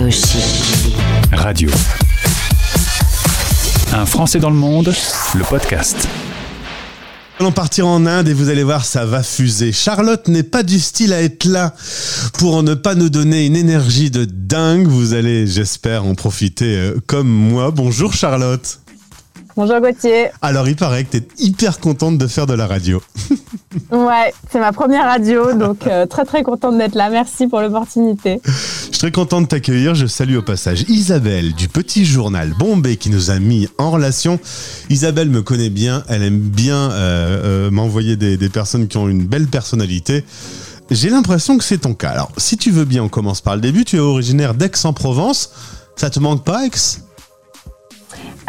Réussite. Radio. Un Français dans le monde, le podcast. Allons partir en Inde et vous allez voir, ça va fuser. Charlotte n'est pas du style à être là pour ne pas nous donner une énergie de dingue. Vous allez, j'espère, en profiter euh, comme moi. Bonjour Charlotte. Bonjour Gauthier. Alors, il paraît que tu es hyper contente de faire de la radio. ouais, c'est ma première radio, donc euh, très très contente d'être là. Merci pour l'opportunité. Très content de t'accueillir. Je salue au passage Isabelle du petit journal Bombay qui nous a mis en relation. Isabelle me connaît bien, elle aime bien euh, euh, m'envoyer des, des personnes qui ont une belle personnalité. J'ai l'impression que c'est ton cas. Alors, si tu veux bien, on commence par le début. Tu es originaire d'Aix-en-Provence. Ça te manque pas, Aix?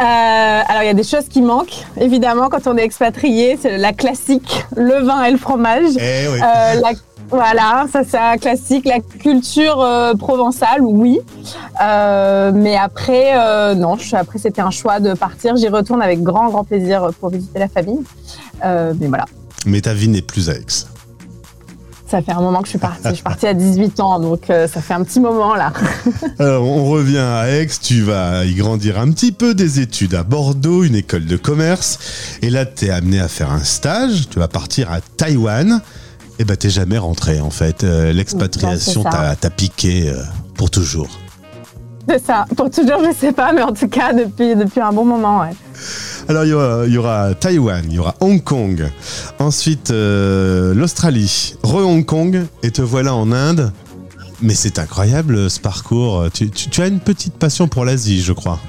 Euh, alors, il y a des choses qui manquent. Évidemment, quand on est expatrié, c'est la classique, le vin et le fromage. Eh oui. Euh, la- voilà, ça c'est un classique. La culture euh, provençale, oui. Euh, mais après, euh, non, je- après c'était un choix de partir. J'y retourne avec grand, grand plaisir pour visiter la famille. Mais voilà, Mais ta vie n'est plus à Aix. ça fait un moment que je suis partie. Je suis partie à 18 ans, donc ça fait un petit moment là. Alors, on revient à Aix, tu vas y grandir un petit peu, des études à Bordeaux, une école de commerce, et là, tu es amené à faire un stage, tu vas partir à Taïwan, et bah t'es jamais rentré en fait, Euh, l'expatriation t'a piqué euh, pour toujours. C'est ça. Pour toujours, je sais pas, mais en tout cas depuis depuis un bon moment. Ouais. Alors, il y aura, il y aura Taïwan, il y aura Hong Kong, ensuite euh, l'Australie, re-Hong Kong, et te voilà en Inde. Mais c'est incroyable ce parcours. Tu, tu- tu as une petite passion pour l'Asie, je crois.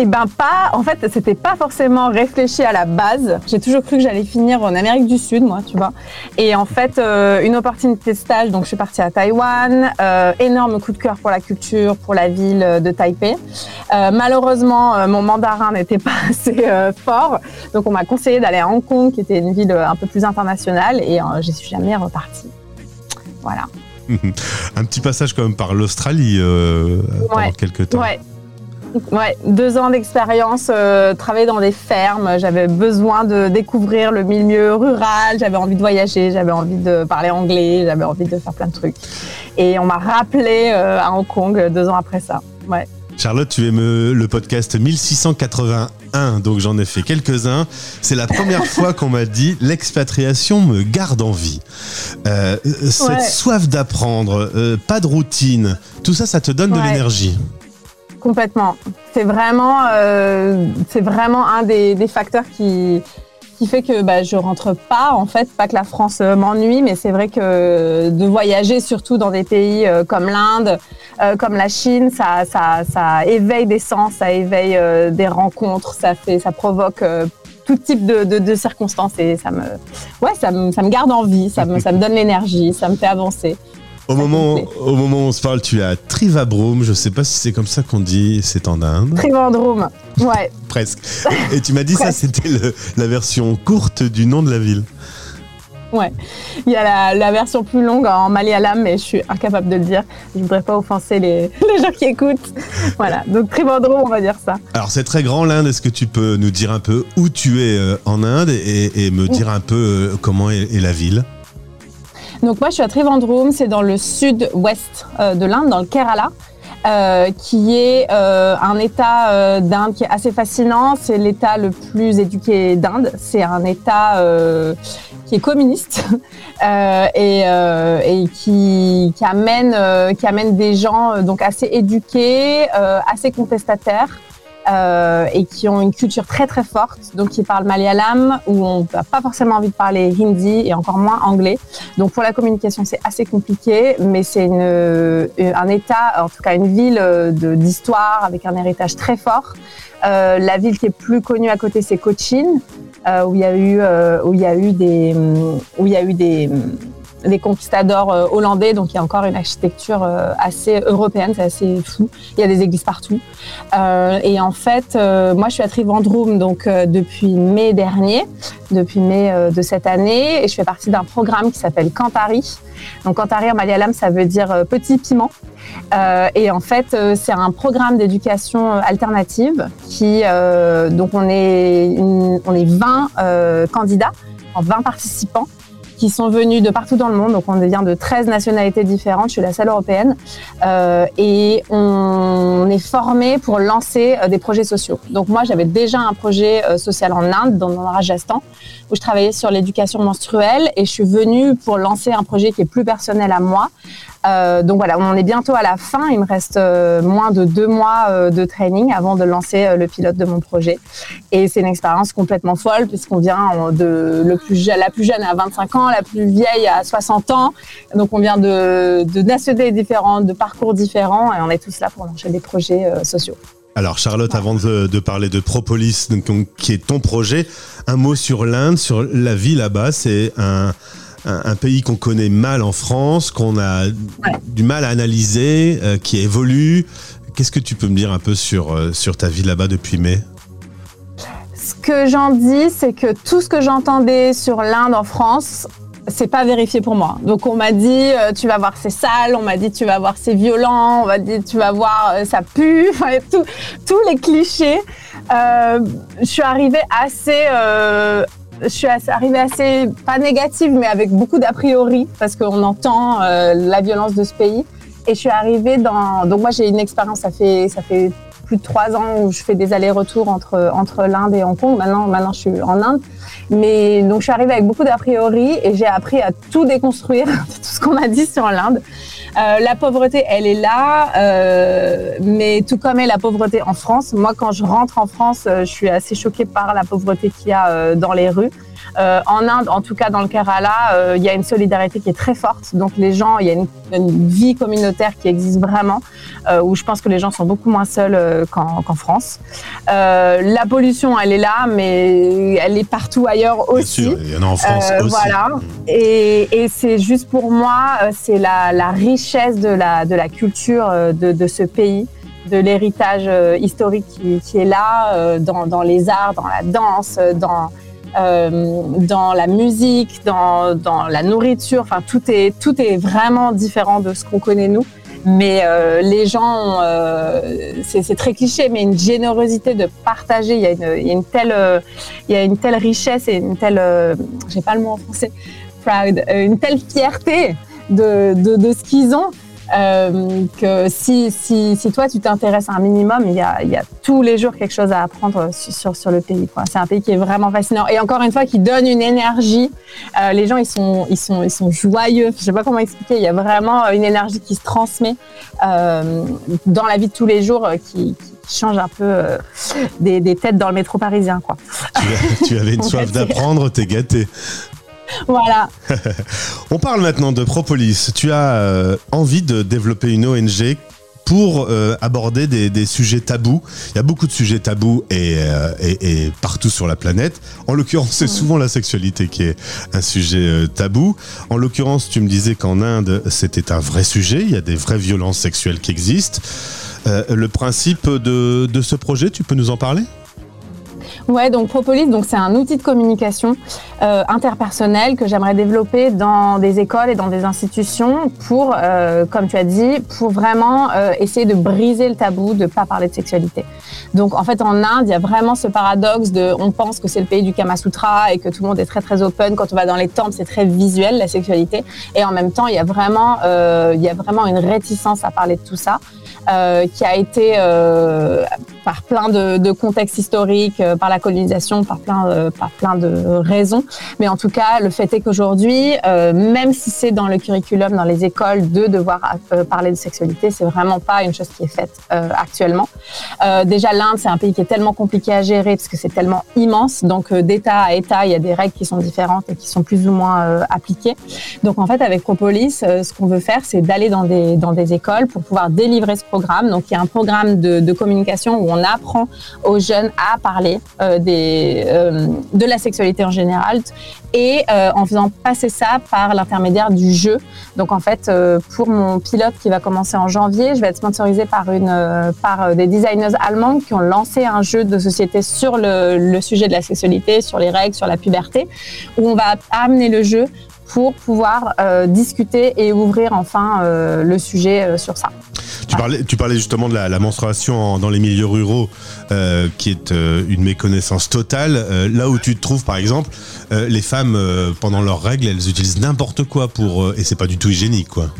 Eh ben pas, en fait, c'était pas forcément réfléchi à la base. J'ai toujours cru que j'allais finir en Amérique du Sud, moi, tu vois. Et en fait, euh, une opportunité de stage, donc je suis partie à Taïwan. Euh, énorme coup de cœur pour la culture, pour la ville de Taipei. Euh, malheureusement, euh, mon mandarin n'était pas assez euh, fort, donc on m'a conseillé d'aller à Hong Kong, qui était une ville euh, un peu plus internationale, et euh, je suis jamais repartie. Voilà. Un petit passage quand même par l'Australie euh, pendant quelques temps. Ouais. Ouais, deux ans d'expérience, euh, travailler dans des fermes. J'avais besoin de découvrir le milieu rural. J'avais envie de voyager. J'avais envie de parler anglais. J'avais envie de faire plein de trucs. Et on m'a rappelé euh, à Hong Kong euh, deux ans après ça. Ouais. Charlotte, tu aimes le podcast 1681, donc j'en ai fait quelques-uns. C'est la première fois qu'on m'a dit l'expatriation me garde en vie. Euh, cette Ouais. soif d'apprendre, euh, pas de routine, tout ça, ça te donne de l'énergie. Complètement. C'est vraiment, euh, c'est vraiment un des, facteurs qui, fait que bah, je rentre pas. En fait, pas que la France euh, m'ennuie, mais c'est vrai que de voyager, surtout dans des pays euh, comme l'Inde, comme la Chine, ça, éveille des sens, ça éveille des rencontres, ça fait, ça provoque tout type de, circonstances et ça me garde en vie, ça me, ça me donne l'énergie, ça me fait avancer. Au moment, au où on se parle, tu es à Trivabrum, je sais pas si c'est comme ça qu'on dit, c'est en Inde, Trivandrum, ouais. presque. Et tu m'as dit ça, c'était la version courte du nom de la ville. Ouais, il y a la, la version plus longue en malayalam, mais je suis incapable de le dire. Je voudrais pas offenser les, les gens qui écoutent. Voilà, donc Trivandrum, on va dire ça. Alors c'est très grand l'Inde, est-ce que tu peux nous dire un peu où tu es euh, en Inde et, et me dire un peu euh, comment est, est la ville? Donc moi, je suis à Trivandrum, c'est dans le sud-ouest euh, de l'Inde, dans le Kerala. euh, qui est euh, un État euh, d'Inde qui est assez fascinant. C'est l'État le plus éduqué d'Inde. C'est un État euh, qui est communiste et, et qui, qui amène qui amène des gens donc assez éduqués, assez contestataires. Euh, et qui ont une culture très très forte, donc qui parlent malayalam, où on n'a pas forcément envie de parler hindi et encore moins anglais. Donc pour la communication, c'est assez compliqué, mais c'est une, euh, un État, en tout cas une ville euh, d'histoire avec un héritage très fort. La ville qui est plus connue à côté, c'est Cochin, où il y a eu, où il y a eu des, hum, où il y a eu des, hum, des conquistadors euh, hollandais, donc il y a encore une architecture euh, assez européenne, c'est assez fou. Il y a des églises partout. Euh, et en fait, moi, je suis à Trivandrum donc depuis mai dernier, depuis mai de cette année, et je fais partie d'un programme qui s'appelle Kantari. Donc Kantari en malayalam, ça veut dire petit piment. Et en fait, c'est un programme d'éducation alternative qui, donc on est, on est 20 euh, candidats, en 20 participants qui sont venus de partout dans le monde. Donc on vient de 13 nationalités différentes. Je suis la seule européenne. Euh, et on est formé pour lancer euh, des projets sociaux. Donc moi, j'avais déjà un projet euh, social en Inde, dans le Rajasthan, où je travaillais sur l'éducation menstruelle. Et je suis venue pour lancer un projet qui est plus personnel à moi, euh, donc voilà, on est bientôt à la fin. Il me reste euh, moins de deux mois euh, de training avant de lancer le pilote de mon projet. Et c'est une expérience complètement folle puisqu'on vient de la plus jeune à 25 ans, la plus vieille à 60 ans. Donc on vient de, de nationalités différentes, de parcours différents et on est tous là pour lancer des projets sociaux. Alors Charlotte, avant de, parler de Propolis, qui est ton projet, un mot sur l'Inde, sur la vie là-bas. C'est un, un, pays qu'on connaît mal en France, qu'on a du mal à analyser, euh, qui évolue. Qu'est-ce que tu peux me dire un peu sur, euh, sur ta vie là-bas depuis mai? Ce que j'en dis, c'est que tout ce que j'entendais sur l'Inde en France, c'est pas vérifié pour moi. Donc on m'a dit euh, tu vas voir c'est sale, on m'a dit tu vas voir c'est violent, on m'a dit tu vas voir ça pue, tous les clichés. je suis arrivée assez je suis arrivée assez, pas négative, mais avec beaucoup d'a priori, parce qu'on entend euh, la violence de ce pays. Et je suis arrivée dans. Donc, moi, j'ai une expérience, ça fait, ça fait plus de trois ans où je fais des allers-retours entre, entre l'Inde et Hong Kong. Maintenant, maintenant, je suis en Inde. Mais donc, je suis arrivée avec beaucoup d'a priori et j'ai appris à tout déconstruire, tout ce qu'on a dit sur l'Inde. Euh, la pauvreté, elle est là, euh, mais tout comme est la pauvreté en France. Moi, quand je rentre en France, euh, je suis assez choquée par la pauvreté qu'il y a dans les rues. Euh, en Inde, en tout cas dans le Kerala, euh, il y a une solidarité qui est très forte. Donc les gens, il y a une, vie communautaire qui existe vraiment, euh, où je pense que les gens sont beaucoup moins seuls qu'en France. la pollution, elle est là, mais elle est partout ailleurs aussi. Bien sûr, il y en a en France aussi. Voilà. Et, c'est juste pour moi, c'est la, richesse de la, de la culture de, ce pays de l'héritage historique qui, est là, dans, dans, les arts, dans la danse, dans, euh, dans la musique, dans, dans, la nourriture. Enfin, tout est, tout est vraiment différent de ce qu'on connaît nous. Mais euh, les gens, euh, c'est très cliché, mais une générosité de partager. Il y a une, il y a une telle, il y a une telle richesse et une telle, j'ai pas le mot en français, proud, une telle fierté de, de, de ce qu'ils ont euh, que si, si, si, toi tu t'intéresses un minimum, il y, a, il y a tous les jours quelque chose à apprendre sur, sur le pays. C'est un pays qui est vraiment fascinant et encore une fois qui donne une énergie. Euh, les gens ils sont, ils, sont, ils sont joyeux. Je sais pas comment expliquer. Il y a vraiment une énergie qui se transmet euh, dans la vie de tous les jours euh, qui, qui change un peu euh, des, des, têtes dans le métro parisien. Quoi. Tu, tu avais une soif d'apprendre, t'es gâté. Voilà. On parle maintenant de Propolis. Tu as euh, envie de développer une ONG pour euh, aborder des, sujets tabous. Il y a beaucoup de sujets tabous et, euh, partout sur la planète. En l'occurrence, c'est souvent la sexualité qui est un sujet tabou. En l'occurrence, tu me disais qu'en Inde, c'était un vrai sujet. Il y a des vraies violences sexuelles qui existent. le principe de, de ce projet, tu peux nous en parler? Ouais, donc Propolis, donc c'est un outil de communication euh, interpersonnel que j'aimerais développer dans des écoles et dans des institutions pour, euh, comme tu as dit, pour vraiment euh, essayer de briser le tabou de pas parler de sexualité. Donc en fait en Inde, il y a vraiment ce paradoxe de, on pense que c'est le pays du Kama Sutra et que tout le monde est très très open. Quand on va dans les temples, c'est très visuel la sexualité, et en même temps, il y a vraiment, euh, il y a vraiment une réticence à parler de tout ça. Euh, qui a été euh, par plein de, de, contextes historiques, euh, par la colonisation, par plein, euh, par plein de raisons. Mais en tout cas, le fait est qu'aujourd'hui, même si c'est dans le curriculum, dans les écoles, de devoir parler de sexualité, c'est vraiment pas une chose qui est faite actuellement. déjà, l'Inde, c'est un pays qui est tellement compliqué à gérer parce que c'est tellement immense. Donc, d'État à État, il y a des règles qui sont différentes et qui sont plus ou moins appliquées. Donc, en fait, avec Propolis, ce qu'on veut faire, c'est d'aller dans des, dans des écoles pour pouvoir délivrer ce donc, il y a un programme de, communication où on apprend aux jeunes à parler euh, euh, de la sexualité en général et euh, en faisant passer ça par l'intermédiaire du jeu. Donc, en fait, pour mon pilote qui va commencer en janvier, je vais être sponsorisée par, une, par des designers allemands qui ont lancé un jeu de société sur le sujet de la sexualité, sur les règles, sur la puberté, où on va amener le jeu pour pouvoir discuter et ouvrir enfin le sujet sur ça. Tu parlais, tu parlais justement de la, menstruation dans les milieux ruraux, qui est une méconnaissance totale. là où tu te trouves, par exemple, les femmes pendant leurs règles, elles utilisent n'importe quoi pour et c'est pas du tout hygiénique, quoi.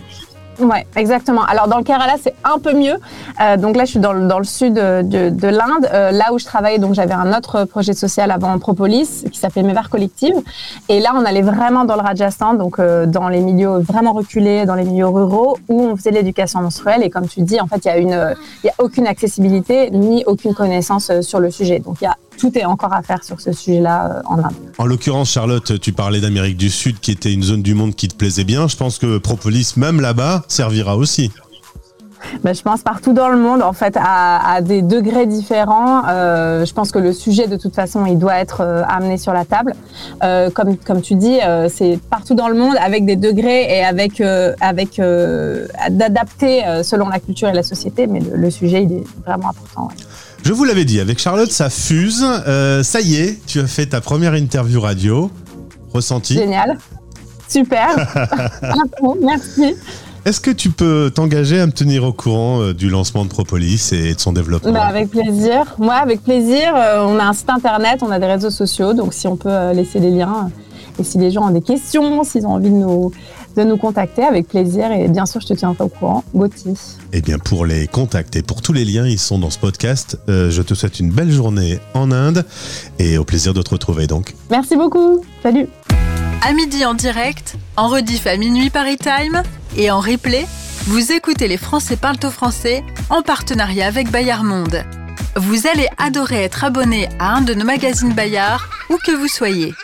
Ouais, exactement. Alors dans le Kerala, c'est un peu mieux. Euh, donc là, je suis dans le, dans le sud de, de, l'Inde, euh, là où je travaillais. Donc j'avais un autre projet social avant Propolis qui s'appelait Mévar Collective. Et là, on allait vraiment dans le Rajasthan, donc euh, dans les milieux vraiment reculés, dans les milieux ruraux, où on faisait l'éducation menstruelle. Et comme tu dis, en fait, il y a une, il y a aucune accessibilité ni aucune connaissance sur le sujet. Donc il y a tout est encore à faire sur ce sujet-là euh, en Inde. En l'occurrence, Charlotte, tu parlais d'Amérique du Sud, qui était une zone du monde qui te plaisait bien. Je pense que Propolis, même là-bas, servira aussi. Ben, je pense partout dans le monde, en fait, à, des degrés différents. Euh, je pense que le sujet, de toute façon, il doit être euh, amené sur la table. comme, comme tu dis, c'est partout dans le monde avec des degrés et avec, avec d'adapter selon la culture et la société, mais le, sujet, il est vraiment important. Je vous l'avais dit, avec Charlotte, ça fuse. Euh, ça y est, tu as fait ta première interview radio. Ressenti Génial. Super. Merci. Est-ce que tu peux t'engager à me tenir au courant euh, du lancement de Propolis et de son développement bah, Avec plaisir. Moi, avec plaisir. Euh, on a un site internet, on a des réseaux sociaux, donc si on peut laisser les liens et si les gens ont des questions, s'ils ont envie de nous, de nous contacter, avec plaisir. Et bien sûr, je te tiens au courant. Gauthier. Eh bien, pour les contacter, pour tous les liens, ils sont dans ce podcast. Euh, je te souhaite une belle journée en Inde et au plaisir de te retrouver donc. Merci beaucoup. Salut. À midi en direct, en rediff à minuit Paris Time et en replay, vous écoutez Les Français parlent au français en partenariat avec Bayard Monde. Vous allez adorer être abonné à un de nos magazines Bayard, où que vous soyez.